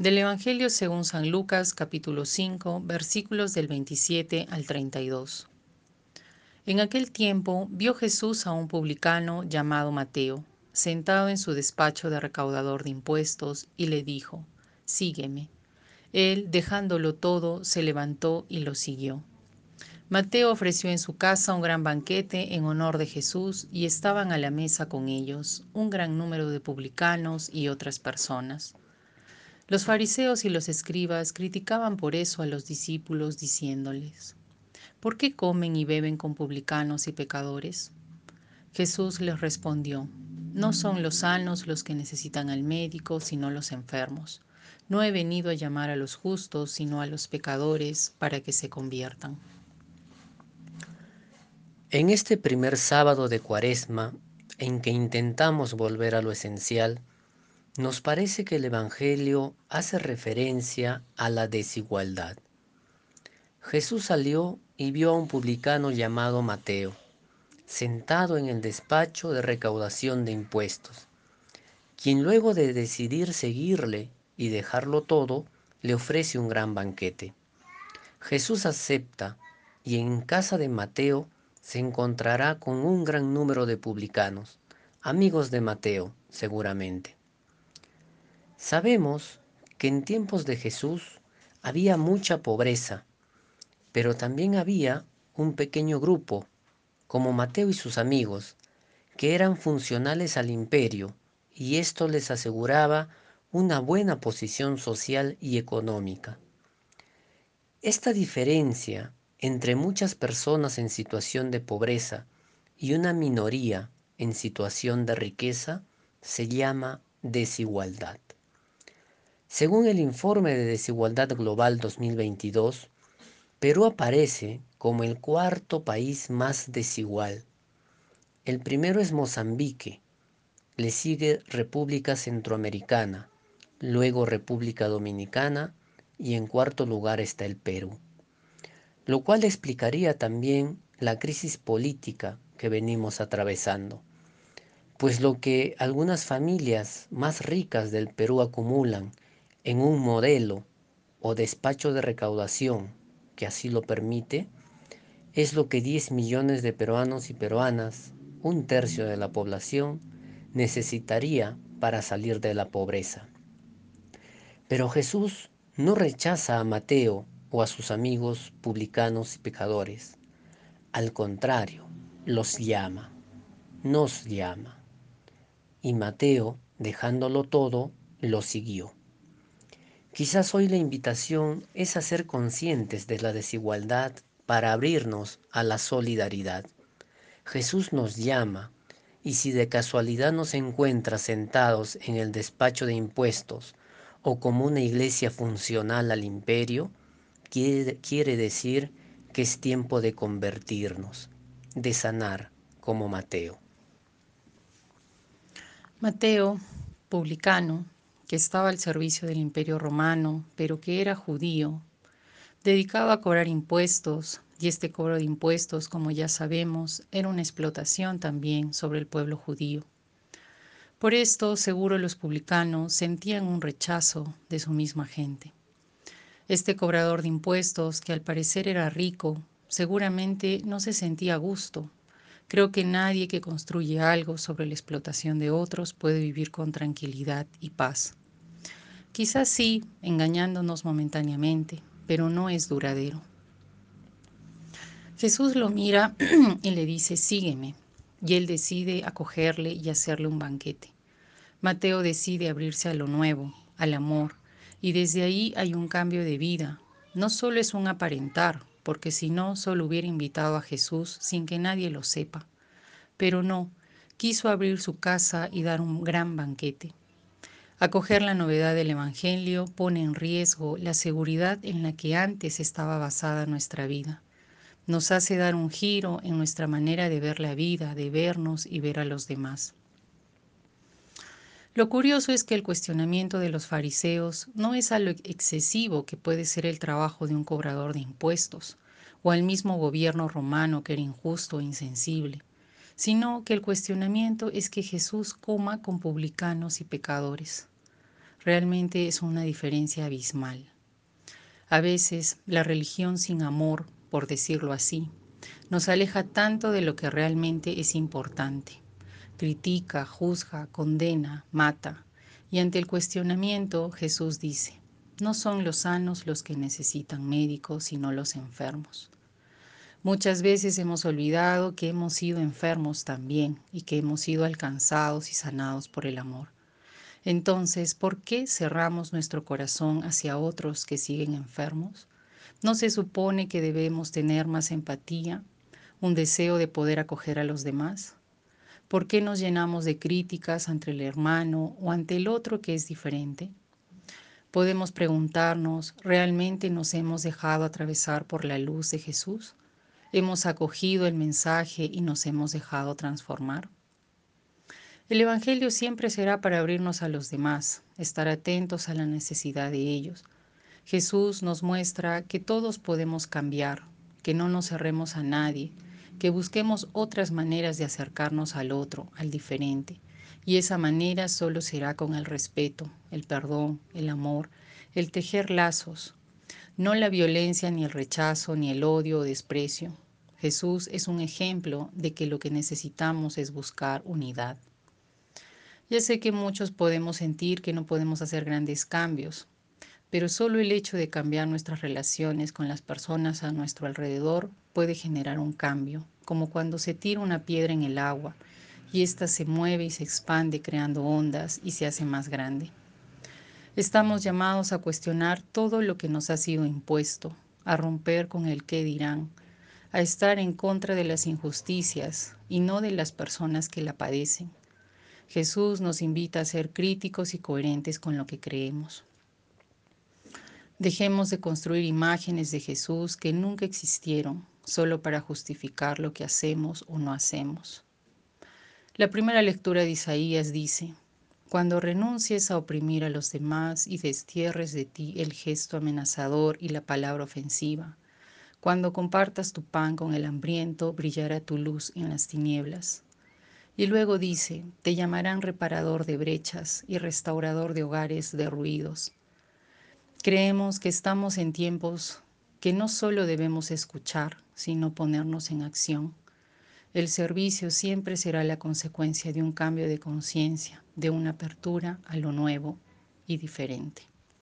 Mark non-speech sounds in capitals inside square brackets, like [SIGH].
Del Evangelio según San Lucas capítulo 5 versículos del 27 al 32. En aquel tiempo vio Jesús a un publicano llamado Mateo, sentado en su despacho de recaudador de impuestos, y le dijo, Sígueme. Él, dejándolo todo, se levantó y lo siguió. Mateo ofreció en su casa un gran banquete en honor de Jesús y estaban a la mesa con ellos un gran número de publicanos y otras personas. Los fariseos y los escribas criticaban por eso a los discípulos diciéndoles, ¿por qué comen y beben con publicanos y pecadores? Jesús les respondió, no son los sanos los que necesitan al médico, sino los enfermos. No he venido a llamar a los justos, sino a los pecadores, para que se conviertan. En este primer sábado de Cuaresma, en que intentamos volver a lo esencial, nos parece que el Evangelio hace referencia a la desigualdad. Jesús salió y vio a un publicano llamado Mateo, sentado en el despacho de recaudación de impuestos, quien luego de decidir seguirle y dejarlo todo, le ofrece un gran banquete. Jesús acepta y en casa de Mateo se encontrará con un gran número de publicanos, amigos de Mateo, seguramente. Sabemos que en tiempos de Jesús había mucha pobreza, pero también había un pequeño grupo, como Mateo y sus amigos, que eran funcionales al imperio y esto les aseguraba una buena posición social y económica. Esta diferencia entre muchas personas en situación de pobreza y una minoría en situación de riqueza se llama desigualdad. Según el informe de desigualdad global 2022, Perú aparece como el cuarto país más desigual. El primero es Mozambique, le sigue República Centroamericana, luego República Dominicana y en cuarto lugar está el Perú. Lo cual explicaría también la crisis política que venimos atravesando, pues lo que algunas familias más ricas del Perú acumulan en un modelo o despacho de recaudación que así lo permite, es lo que 10 millones de peruanos y peruanas, un tercio de la población, necesitaría para salir de la pobreza. Pero Jesús no rechaza a Mateo o a sus amigos publicanos y pecadores. Al contrario, los llama, nos llama. Y Mateo, dejándolo todo, lo siguió. Quizás hoy la invitación es a ser conscientes de la desigualdad para abrirnos a la solidaridad. Jesús nos llama y si de casualidad nos encuentra sentados en el despacho de impuestos o como una iglesia funcional al imperio, quiere, quiere decir que es tiempo de convertirnos, de sanar como Mateo. Mateo, publicano, que estaba al servicio del imperio romano, pero que era judío, dedicado a cobrar impuestos, y este cobro de impuestos, como ya sabemos, era una explotación también sobre el pueblo judío. Por esto, seguro los publicanos sentían un rechazo de su misma gente. Este cobrador de impuestos, que al parecer era rico, seguramente no se sentía a gusto. Creo que nadie que construye algo sobre la explotación de otros puede vivir con tranquilidad y paz. Quizás sí, engañándonos momentáneamente, pero no es duradero. Jesús lo mira [CLEARS THROAT] y le dice, sígueme, y él decide acogerle y hacerle un banquete. Mateo decide abrirse a lo nuevo, al amor, y desde ahí hay un cambio de vida. No solo es un aparentar, porque si no, solo hubiera invitado a Jesús sin que nadie lo sepa. Pero no, quiso abrir su casa y dar un gran banquete. Acoger la novedad del Evangelio pone en riesgo la seguridad en la que antes estaba basada nuestra vida. Nos hace dar un giro en nuestra manera de ver la vida, de vernos y ver a los demás. Lo curioso es que el cuestionamiento de los fariseos no es a lo excesivo que puede ser el trabajo de un cobrador de impuestos, o al mismo gobierno romano que era injusto e insensible sino que el cuestionamiento es que Jesús coma con publicanos y pecadores. Realmente es una diferencia abismal. A veces la religión sin amor, por decirlo así, nos aleja tanto de lo que realmente es importante. Critica, juzga, condena, mata. Y ante el cuestionamiento Jesús dice, no son los sanos los que necesitan médicos, sino los enfermos. Muchas veces hemos olvidado que hemos sido enfermos también y que hemos sido alcanzados y sanados por el amor. Entonces, ¿por qué cerramos nuestro corazón hacia otros que siguen enfermos? ¿No se supone que debemos tener más empatía, un deseo de poder acoger a los demás? ¿Por qué nos llenamos de críticas ante el hermano o ante el otro que es diferente? Podemos preguntarnos, ¿realmente nos hemos dejado atravesar por la luz de Jesús? ¿Hemos acogido el mensaje y nos hemos dejado transformar? El Evangelio siempre será para abrirnos a los demás, estar atentos a la necesidad de ellos. Jesús nos muestra que todos podemos cambiar, que no nos cerremos a nadie, que busquemos otras maneras de acercarnos al otro, al diferente, y esa manera solo será con el respeto, el perdón, el amor, el tejer lazos, no la violencia, ni el rechazo, ni el odio o desprecio. Jesús es un ejemplo de que lo que necesitamos es buscar unidad. Ya sé que muchos podemos sentir que no podemos hacer grandes cambios, pero solo el hecho de cambiar nuestras relaciones con las personas a nuestro alrededor puede generar un cambio, como cuando se tira una piedra en el agua y ésta se mueve y se expande creando ondas y se hace más grande. Estamos llamados a cuestionar todo lo que nos ha sido impuesto, a romper con el qué dirán, a estar en contra de las injusticias y no de las personas que la padecen. Jesús nos invita a ser críticos y coherentes con lo que creemos. Dejemos de construir imágenes de Jesús que nunca existieron solo para justificar lo que hacemos o no hacemos. La primera lectura de Isaías dice, cuando renuncies a oprimir a los demás y destierres de ti el gesto amenazador y la palabra ofensiva, cuando compartas tu pan con el hambriento, brillará tu luz en las tinieblas. Y luego dice, te llamarán reparador de brechas y restaurador de hogares derruidos. Creemos que estamos en tiempos que no solo debemos escuchar, sino ponernos en acción. El servicio siempre será la consecuencia de un cambio de conciencia, de una apertura a lo nuevo y diferente.